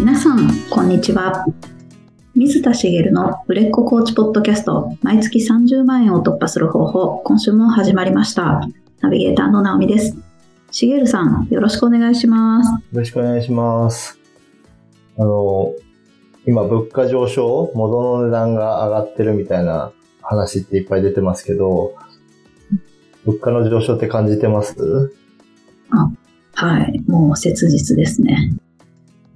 皆さん、こんにちは。水田茂の売れっ子コーチポッドキャスト、毎月30万円を突破する方法、今週も始まりました。ナビゲーターの直美です。茂さん、よろしくお願いします。よろしくお願いします。あの、今物価上昇、物の値段が上がってるみたいな話っていっぱい出てますけど、物価の上昇って感じてます？はい、もう切実ですね。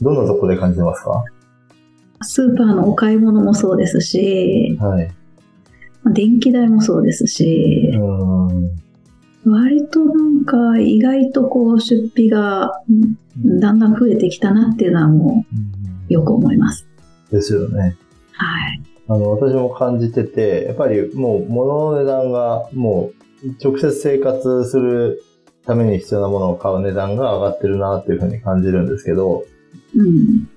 どんなとこで感じてますか？スーパーのお買い物もそうですし、はい。まあ電気代もそうですしう、ーん。割となんか意外とこう出費がうんだんだん増えてきたなっていうのはもうよく思います。ですよね。はい。あの、私も感じてて、やっぱりもう物の値段がもう直接生活するために必要なものを買う値段が上がってるなっていうふうに感じるんですけど、うん。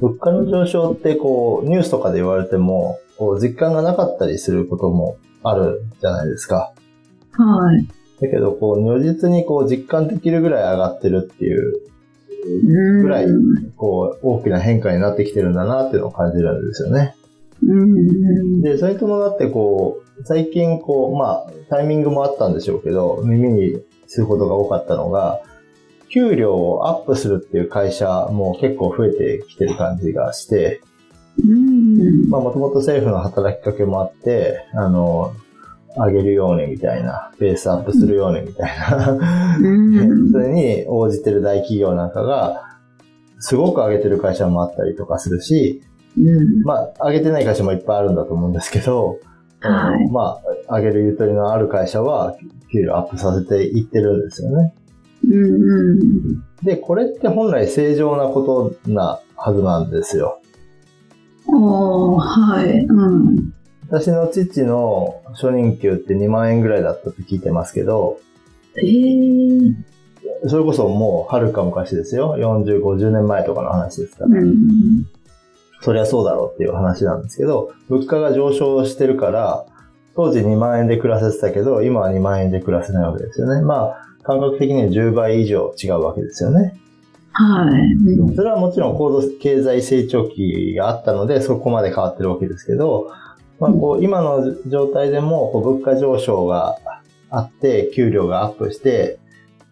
物価の上昇ってこう、ニュースとかで言われても、こう、実感がなかったりすることもあるじゃないですか。はい。だけど、こう、如実にこう、実感できるぐらい上がってるっていう、ぐぐらいこう、大きな変化になってきてるんだなっていうのを感じるんですよね。うん。で、それに伴ってこう、最近こう、まあ、タイミングもあったんでしょうけど、耳にすることが多かったのが、給料をアップするっていう会社も結構増えてきてる感じがして、うん。まあ、もともと政府の働きかけもあって、あの、上げるようにみたいな、ベースアップするようにみたいな、うん それに応じてる大企業なんかが、すごく上げてる会社もあったりとかするし、うん。まあ、上げてない会社もいっぱいあるんだと思うんですけど、はいまあ、上げるゆとりのある会社は、給料アップさせていってるんですよね。うん。で、これって本来正常なことなはずなんですよ。おー、はい。うん。私の父の初任給って2万円ぐらいだったと聞いてますけど、えー。それこそもうはるか昔ですよ。40、50年前とかの話ですから。うん。そりゃそうだろうっていう話なんですけど、物価が上昇してるから、当時2万円で暮らせてたけど、今は2万円で暮らせないわけですよね。まあ、感覚的には10倍以上違うわけですよね。はい。うんそれはもちろん高度経済成長期があったので、そこまで変わってるわけですけど、まあ、こう、今の状態でも、こう物価上昇があって、給料がアップして、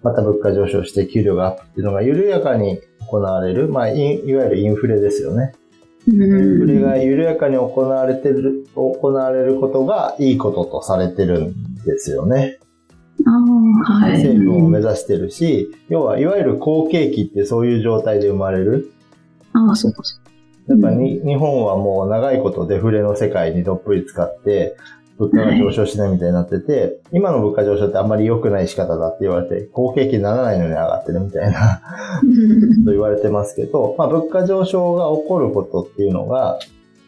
また物価上昇して給料がアップっていうのが緩やかに行われる、まあ、いいわゆるインフレですよね。インフレが緩やかに行われてる、行われることがいいこととされてるんですよね。ああ、はい。政府も目指してるし、要は、いわゆる好景気ってそういう状態で生まれる。ああ、そうか、そうか。やっぱに、日本はもう長いことデフレの世界にどっぷり使って、物価が上昇しないみたいになってて、今の物価上昇ってあんまり良くない仕方だって言われて、好景気にならないのに上がってるみたいな、うんと言われてますけど、まあ物価上昇が起こることっていうのが、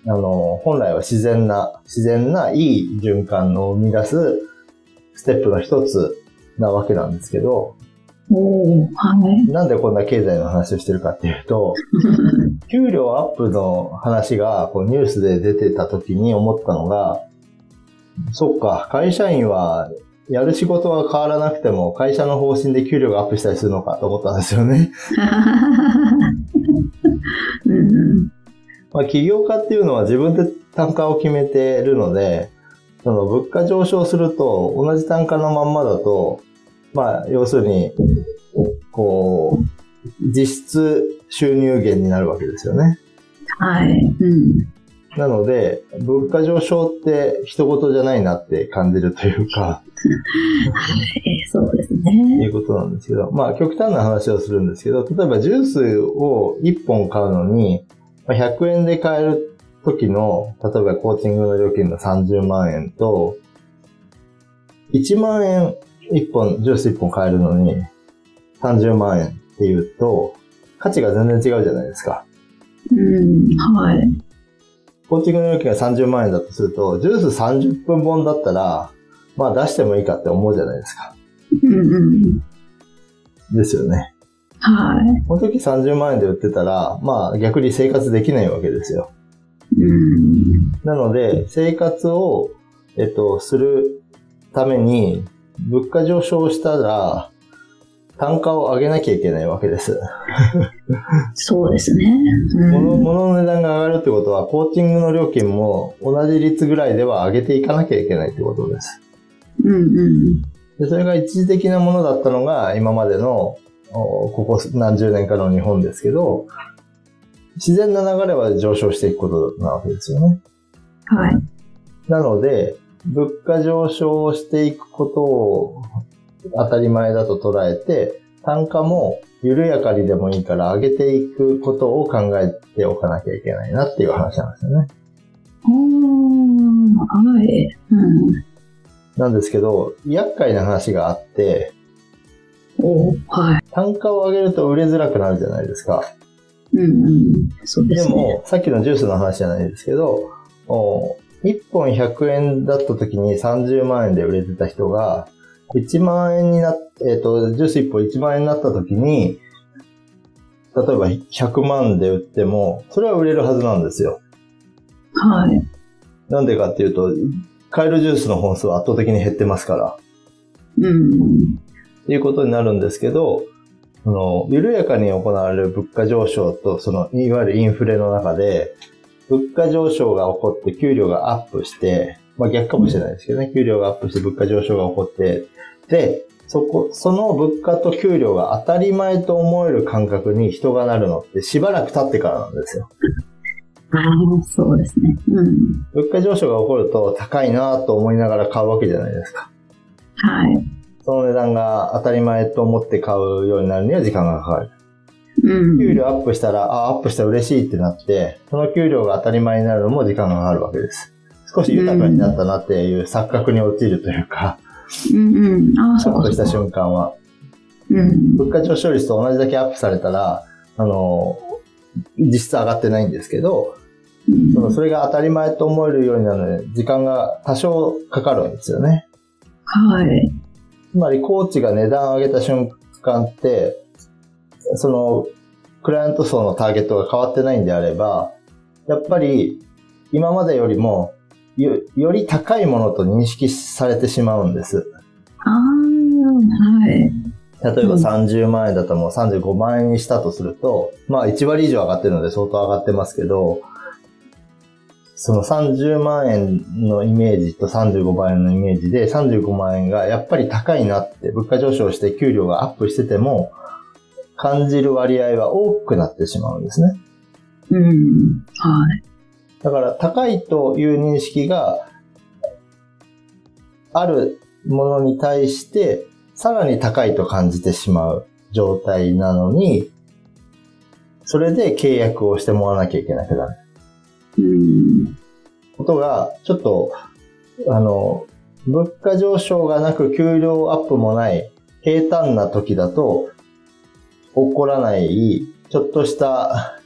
あの、本来は自然な、自然ないい循環を生み出すステップの一つなわけなんですけど、はい。なんでこんな経済の話をしてるかっていうと、給料アップの話がこうニュースで出てた時に思ったのが、そっか、会社員はやる仕事は変わらなくても会社の方針で給料がアップしたりするのかと思ったんですよね。うん。まあ、起業家っていうのは自分で単価を決めてるので、その物価上昇すると同じ単価のまんまだと、まあ、要するに、こう、実質収入源になるわけですよね。はい。うん。なので、物価上昇って一言じゃないなって感じるというか、え ーそうですいね。うことなんですけど、まあ極端な話をするんですけど、例えばジュースを1本買うのに、まあ100円で買える時の、例えばコーチングの料金の30万円と、1万円1本、ジュース1本買えるのに30万円っていうと、価値が全然違うじゃないですか。うん。はい。コーチングの料金が30万円だとすると、ジュース30分本だったら、まあ出してもいいかって思うじゃないですか。うんうん。ですよね。はい。この時30万円で売ってたら、まあ逆に生活できないわけですよ。うん。なので、生活を、えっと、するために、物価上昇したら、単価を上げなきゃいけないわけです。そうですね。物物の値段が上がるってことは、コーチングの料金も同じ率ぐらいでは上げていかなきゃいけないってことです。うんうん。でそれが一時的なものだったのが、今までの、おここ何十年かの日本ですけど、自然な流れは上昇していくことなわけですよね。はい。なので、物価上昇していくことを当たり前だと捉えて、単価も緩やかにでもいいから上げていくことを考えておかなきゃいけないなっていう話なんですよね。おー、はい。うん。なんですけど、厄介な話があって、おー、はい。単価を上げると売れづらくなるじゃないですか。うんうん。そうでね。ですも、さっきのジュースの話じゃないですけど、お1本100円だった時に30万円で売れてた人が、1万円になっ、えっ、と、ジュース1本1万円になった時に、例えば100万で売っても、それは売れるはずなんですよ。はい。なんでかっていうと、買えるジュースの本数は圧倒的に減ってますから。うん。っていうことになるんですけど、その緩やかに行われる物価上昇と、その、いわゆるインフレの中で、物価上昇が起こって給料がアップして、まあ逆かもしれないですけどね、給料がアップして物価上昇が起こって、で、そこ、その物価と給料が当たり前と思える感覚に人がなるのってしばらく経ってからなんですよ。ああ、そうですね。うん。物価上昇が起こると高いなと思いながら買うわけじゃないですか。はい。その値段が当たり前と思って買うようになるには時間がかかる。うん。給料アップしたら、あ、アップしたら嬉しいってなって、その給料が当たり前になるのも時間がかかるわけです。少し豊かになったなっていう錯覚に陥るというか、うんうん。ああ、ちそうかそうか。ょっとした瞬間は。うん。物価上昇率と同じだけアップされたら、あの、実質上がってないんですけど、うんそのそれが当たり前と思えるようになるので、時間が多少かかるんですよね。はい。つまり、コーチが値段を上げた瞬間って、その、クライアント層のターゲットが変わってないんであれば、やっぱり、今までよりも、よより高いものと認識されてしまうんです。ああ、はい。例えばうん30万円だったらもう35万円にしたとすると、まあ1割以上上がってるので相当上がってますけど、その30万円のイメージと35万円のイメージで35万円がやっぱり高いなって物価上昇して給料がアップしてても感じる割合は多くなってしまうんですね。うん。はい。だから高いという認識があるものに対してさらに高いと感じてしまう状態なのに、それで契約をしてもらわなきゃいけなくなるうん。ことが、ちょっと、あの、物価上昇がなく給料アップもない平坦な時だと起こらない、ちょっとした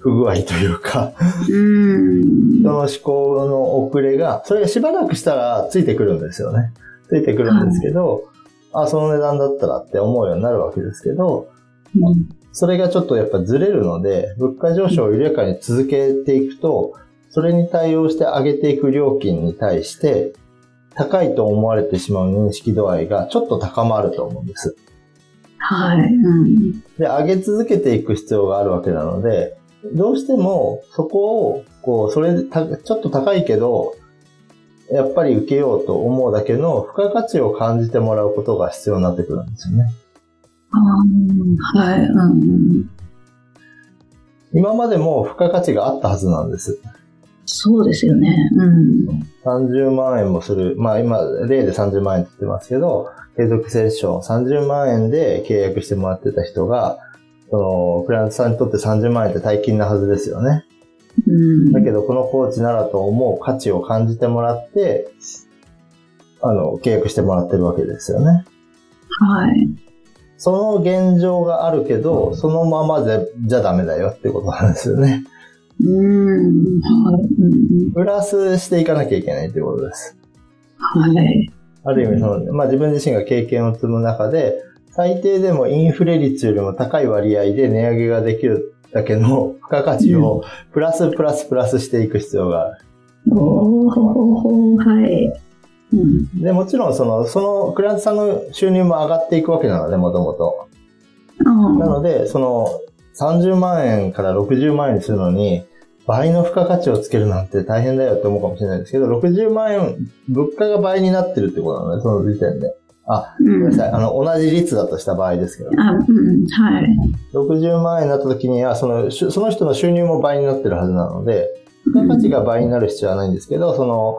不具合というか、うん。人の思考の遅れが、それがしばらくしたらついてくるんですよね。ついてくるんですけど、あ、その値段だったらって思うようになるわけですけど、それがちょっとやっぱずれるので、物価上昇を緩やかに続けていくと、それに対応して上げていく料金に対して、高いと思われてしまう認識度合いがちょっと高まると思うんです。はい。うん。で、上げ続けていく必要があるわけなので、どうしてもそこを、こう、それちょっと高いけど、やっぱり受けようと思うだけの付加価値を感じてもらうことが必要になってくるんですよね。ああ、はい。うん。今までも付加価値があったはずなんです。そうですよね。うん。30万円もする。まあ今、例で30万円って言ってますけど、継続セッション30万円で契約してもらってた人が、その、クライアントさんにとって30万円って大金なはずですよね。うん。だけど、このコーチならと思う価値を感じてもらって、あの、契約してもらってるわけですよね。はい。その現状があるけど、そのままでじゃダメだよってことなんですよね。うん。プラスしていかなきゃいけないってことです。はい。ある意味その、まあ、自分自身が経験を積む中で、最低でもインフレ率よりも高い割合で値上げができるだけの付加価値をプラスプラスプラスしていく必要がある。おー、はい。うん。で、もちろんその、そのクライアントさんの収入も上がっていくわけなので、もともと。なので、その30万円から60万円にするのに、倍の付加価値をつけるなんて大変だよって思うかもしれないですけど、60万円、物価が倍になってるってことなので、その時点で。あ、ごめんなさい。あの、同じ率だとした場合ですけど。あ、うん、はい。60万円になった時には、その、その人の収入も倍になってるはずなので、付加価値が倍になる必要はないんですけど、その、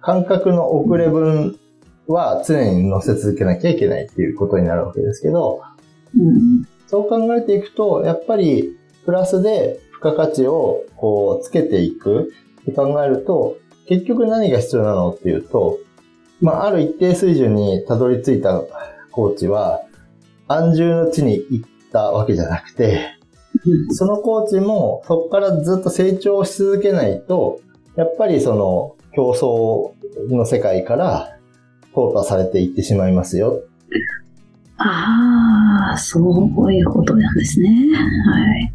感覚の遅れ分は常に乗せ続けなきゃいけないっていうことになるわけですけど、うん、そう考えていくと、やっぱりプラスで付加価値をこうつけていく。って考えると、結局何が必要なのっていうと、まあ、ある一定水準にたどり着いたコーチは、安住の地に行ったわけじゃなくて、そのコーチもそこからずっと成長し続けないと、やっぱりその競争の世界から淘汰されていってしまいますよ。ああ、そういうことなんですね。はい。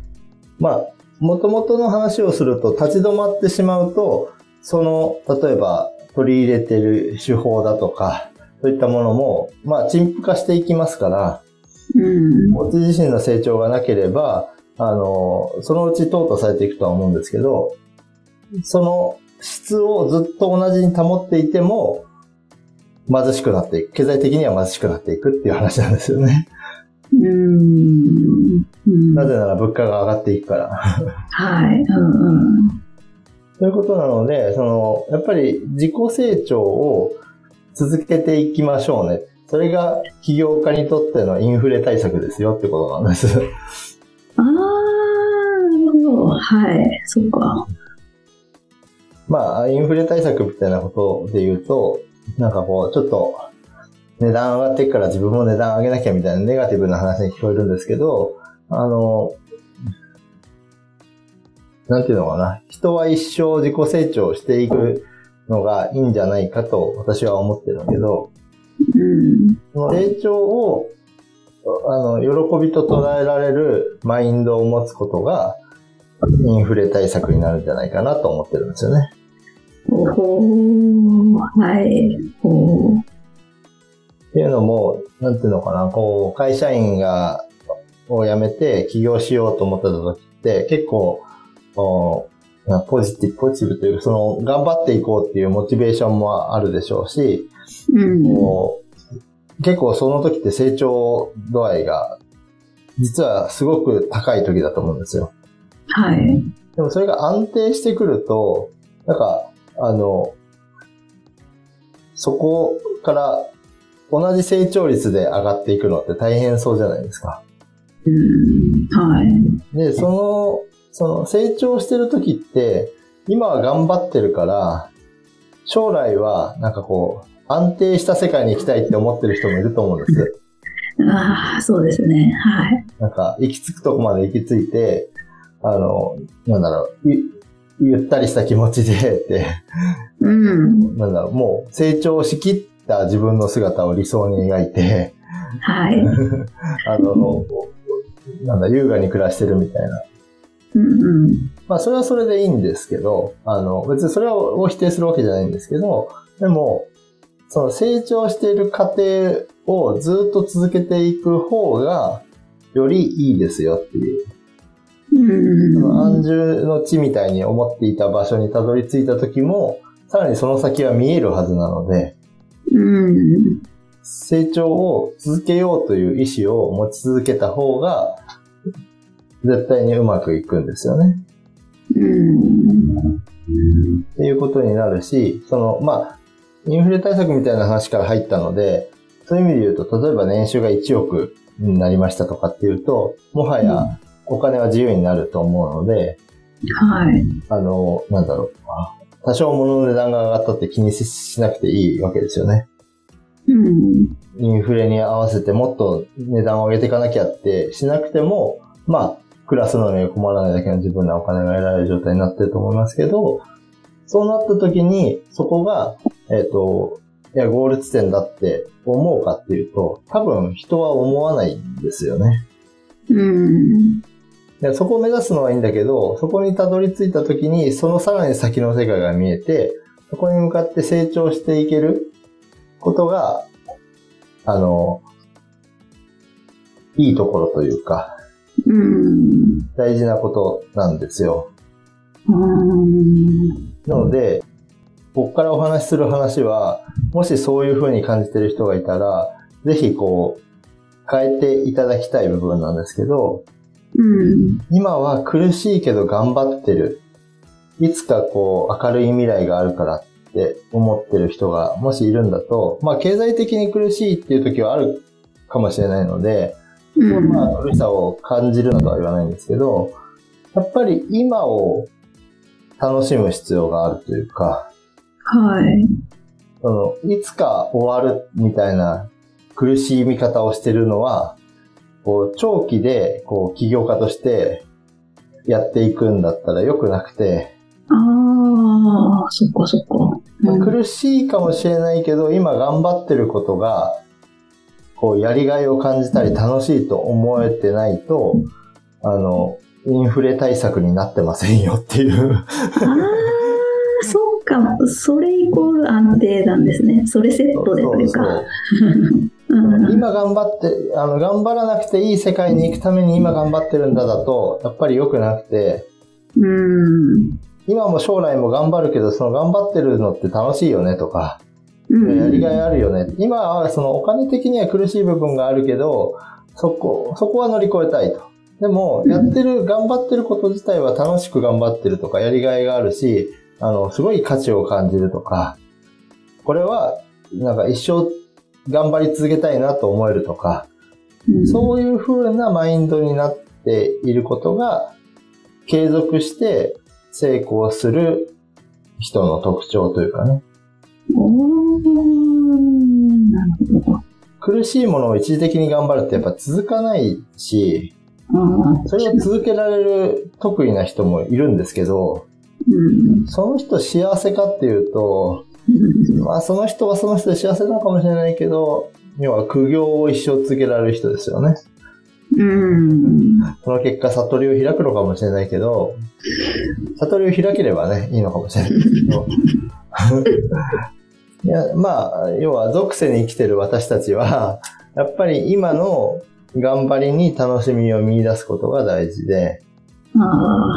まあ、もともとの話をすると立ち止まってしまうと、その、例えば取り入れてる手法だとか、そういったものも、まあ、陳腐化していきますから、うん。こっち自身の成長がなければ、あの、そのうち淘汰されていくとは思うんですけど、その質をずっと同じに保っていても、貧しくなっていく。経済的には貧しくなっていくっていう話なんですよね。うんなぜなら物価が上がっていくから。はい。うんうん。ということなので、その、やっぱり自己成長を続けていきましょうね。それが起業家にとってのインフレ対策ですよってことなんです。ああ。はい。そっか。まあ、インフレ対策みたいなことで言うと、なんかこう、ちょっと、値段上がっていくから自分も値段上げなきゃみたいなネガティブな話に聞こえるんですけど、あの、なんていうのかな。人は一生自己成長していくのがいいんじゃないかと私は思ってるんだけど、うん、その成長を、あの、喜びと捉えられるマインドを持つことが、インフレ対策になるんじゃないかなと思ってるんですよね。おはい。おっていうのも、なんていうのかな、こう、会社員が、を辞めて起業しようと思った時って、結構、おポジティブ、ポジティブというか、その、頑張っていこうっていうモチベーションもあるでしょうし、うん、結構その時って成長度合いが、実はすごく高い時だと思うんですよ。はい。でもそれが安定してくると、なんか、あの、そこから同じ成長率で上がっていくのって大変そうじゃないですか。うん、はい。で、その、その成長してる時って、今は頑張ってるから、将来はなんかこう、安定した世界に行きたいって思ってる人もいると思うんです。ああ、そうですね。はい。なんか、行き着くとこまで行き着いて、あの、なんだろう、ゆったりした気持ちでって、うん。なんだろう、もう成長しきった自分の姿を理想に描いて、はい。あの、なんだ、優雅に暮らしてるみたいな。うんうん。まあ、それはそれでいいんですけど、あの、別にそれを否定するわけじゃないんですけど、でも、その成長している過程をずっと続けていく方が、よりいいですよっていう。安住の地みたいに思っていた場所にたどり着いた時も、さらにその先は見えるはずなので、成長を続けようという意志を持ち続けた方が、絶対にうまくいくんですよね。っていうことになるし、その、まあ、インフレ対策みたいな話から入ったので、そういう意味で言うと、例えば年収が1億になりましたとかっていうと、もはやお金は自由になると思うので、はい。あの、なんだろう。多少物の値段が上がったって気にしなくていいわけですよね。うん。インフレに合わせてもっと値段を上げていかなきゃってしなくても、まあ、暮らすのに困らないだけの自分のお金が得られる状態になってると思いますけど、そうなった時に、そこが、えっ、ー、と、いや、ゴール地点だって思うかっていうと、多分人は思わないんですよね。うん。でそこを目指すのはいいんだけど、そこにたどり着いた時に、そのさらに先の世界が見えて、そこに向かって成長していけることが、あの、いいところというか、うん。大事なことなんですよ。うん。なので、ここからお話しする話は、もしそういう風に感じてる人がいたら、ぜひこう、変えていただきたい部分なんですけど、うん。今は苦しいけど頑張ってる。いつかこう、明るい未来があるからって思ってる人がもしいるんだと、まあ経済的に苦しいっていう時はあるかもしれないので、うん。まあ苦しさを感じるのとは言わないんですけど、やっぱり今を楽しむ必要があるというか、はい。その、いつか終わるみたいな苦しい見方をしてるのは、こう、長期で、こう、起業家としてやっていくんだったら良くなくて、ああ、そっかそっか。まあうん苦しいかもしれないけど、今頑張ってることが、こう、やりがいを感じたり楽しいと思えてないと、あの、インフレ対策になってませんよっていう。か。それイコール安定なんですね。それセットでというか。うん今頑張って、あの、頑張らなくていい世界に行くために今頑張ってるんだだと、やっぱり良くなくて、うん。今も将来も頑張るけど、その頑張ってるのって楽しいよねとか、うん。やりがいあるよね。今はそのお金的には苦しい部分があるけど、そこ、そこは乗り越えたいと。でも、やってる、頑張ってること自体は楽しく頑張ってるとか、やりがいがあるし、あの、すごい価値を感じるとか、これは、なんか一生頑張り続けたいなと思えるとか、うんそういう風なマインドになっていることが、継続して成功する人の特徴というかね。おーなるほど。苦しいものを一時的に頑張るってやっぱ続かないし、それを続けられる得意な人もいるんですけど、うんその人幸せかっていうと、うんまあその人はその人で幸せなのかもしれないけど、要は苦行を一生続けられる人ですよね。うん。その結果悟りを開くのかもしれないけど、悟りを開ければね、いいのかもしれないけど。いや、まあ、要は属性に生きてる私たちは、やっぱり今の頑張りに楽しみを見出すことが大事で。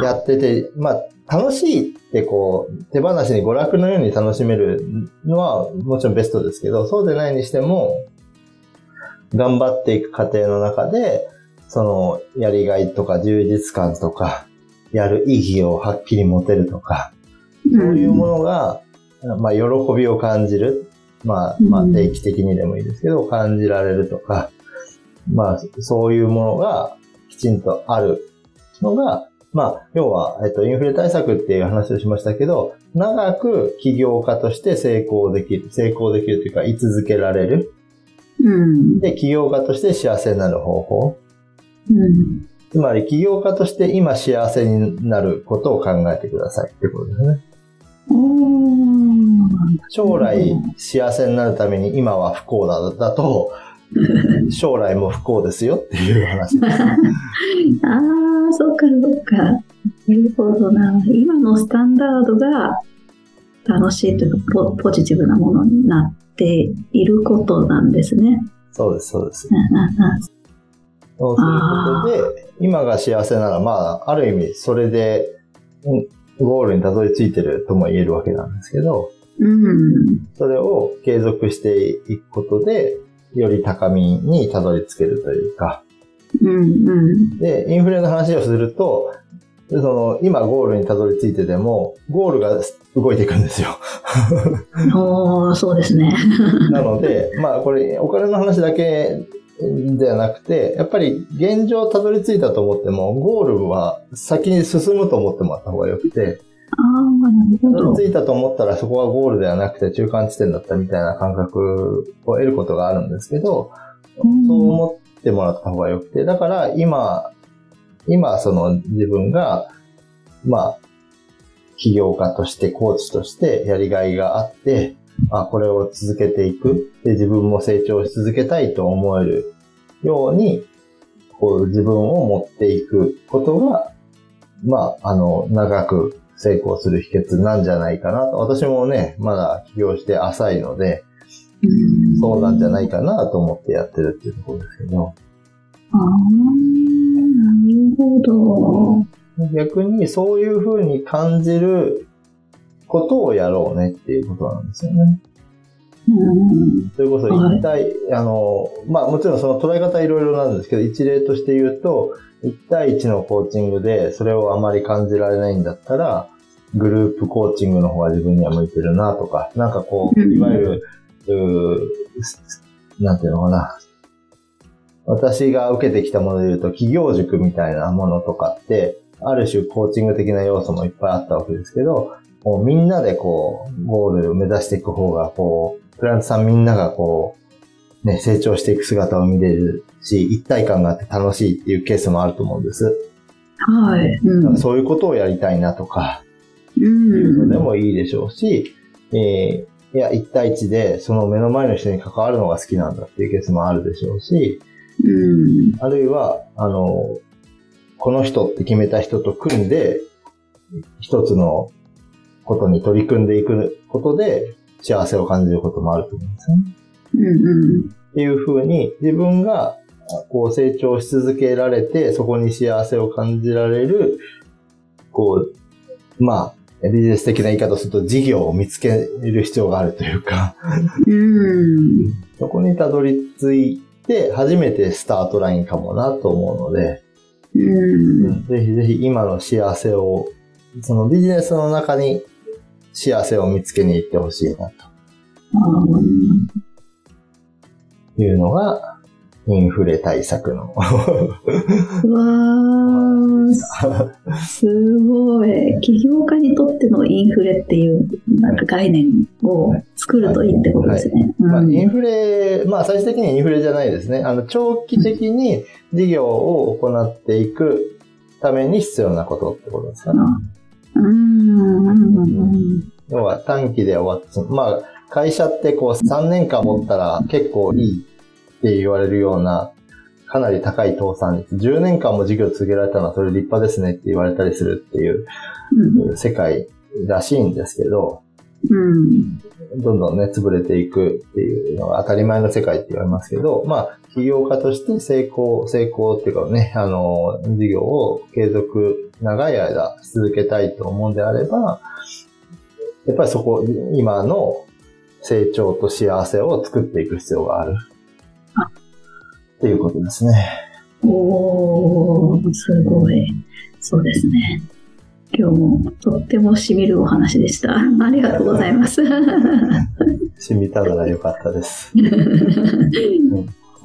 やってて、まあ、楽しいってこう、手放しに娯楽のように楽しめるのはもちろんベストですけど、そうでないにしても、頑張っていく過程の中で、その、やりがいとか充実感とか、やる意義をはっきり持てるとか、そういうものが、まあ、喜びを感じる。まあ、まあ、うん定期的にでもいいですけど、感じられるとか、まあ、そういうものがきちんとあるのが、まあ、要は、えっと、インフレ対策っていう話をしましたけど、長く起業家として成功できる、成功できるというか、居続けられる。うん。で、起業家として幸せになる方法。うん。つまり、起業家として今幸せになることを考えてくださいってことですね。将来幸せになるために今は不幸だだと、将来も不幸ですよっていう話です。ああ、そっかそっか。なるほどな。今のスタンダードが楽しいというかポポジティブなものになっていることなんですね。そうです、そうです。そうすることで、今が幸せなら、まあ、ある意味、それで、うんゴールにたどり着いてるとも言えるわけなんですけど、うん。それを継続していくことで、より高みにたどり着けるというか、うんうん。で、インフレの話をすると、その、今ゴールにたどり着いてても、ゴールが動いていくんですよ。おーそうですね。なので、まあこれ、お金の話だけではなくて、やっぱり現状たどり着いたと思っても、ゴールは先に進むと思ってもらった方がよくて、ああ、なるほどたどり。着いたと思ったらそこはゴールではなくて中間地点だったみたいな感覚を得ることがあるんですけど、うんそう思ってもらった方がよくて、だから今、今その自分が、まあ、起業家として、コーチとしてやりがいがあって、あ、これを続けていく。で、自分も成長し続けたいと思えるように、こう自分を持っていくことが、まあ、あの、長く成功する秘訣なんじゃないかなと。私もね、まだ起業して浅いので、そうなんじゃないかなと思ってやってるっていうところですけど。ああ、なるほど。逆にそういうふうに感じることをやろうねっていうことなんですよね。それこそ一対、あの、まあもちろん。その捉え方いろいろなん。ですけど、一例として言うと、一対一のコーチングでそれをあまり感じられないん。だったら、グループコーチングの方が自分には向いてるなとか、なん。かこう、いわゆる、うなん。ていうのかな。私が受けてきたもので言うと、企業塾みたいなものとかって、ある種コーチング的な要素もいっぱいあったわけですけど、もうみん。なでこう、ゴールを目指していく方が、こう、クライアントさんみんながこう、ね、成長していく姿を見れるし、一体感があって楽しいっていうケースもあると思うんです。はい。うん。そういうことをやりたいなとか、ういうのん。でもいいでしょうし、えーいや、一対一でその目の前の人に関わるのが好きなんだっていうケースもあるでしょうし、うん。あるいは、あの、この人って決めた人と組んで、一つのことに取り組んでいくことで幸せを感じることもあると思うんですね。うん。うん。っていうふうに自分がこう成長し続けられて、そこに幸せを感じられる、こう、まあ、ビジネス的な言い方をすると事業を見つける必要があるというか、うん。そこにたどり着いて初めてスタートラインかもなと思うので、うん。ぜひぜひ今の幸せを、そのビジネスの中に幸せを見つけに行ってほしいなというのが、インフレ対策の。うわー、すごい。起業家にとってのインフレっていうなんか概念を作るといいってことですね。まあ、うんインフレ、まあ最終的にはインフレじゃないですね。あの、長期的に事業を行っていくために必要なことってことですかね。うん。うん。要は短期で終わって、まあ会社ってこう3年間持ったら結構いいって言われるような、かなり高い倒産率。10年間も事業続けられたのはそれ立派ですねって言われたりするっていううん。世界らしいんですけど、うん。どんどんね、潰れていくっていうのが当たり前の世界って言われますけど、まあ、起業家として成功、成功っていうかね、あの、事業を継続、長い間続けたいと思うんであれば、やっぱりそこ、今の成長と幸せを作っていく必要がある。っていうことですね。おー、すごい。そうですね。今日もとってもしみるお話でした。ありがとうございます。染みたならよかったです。い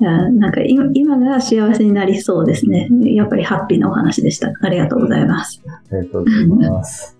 やなんか今今が幸せになりそうですね。やっぱりハッピーなお話でした。ありがとうございます。ありがとうございます。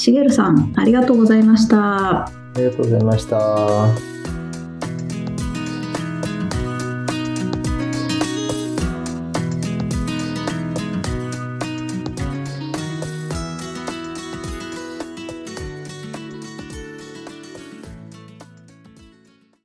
しげるさん、ありがとうございました。ありがとうございました。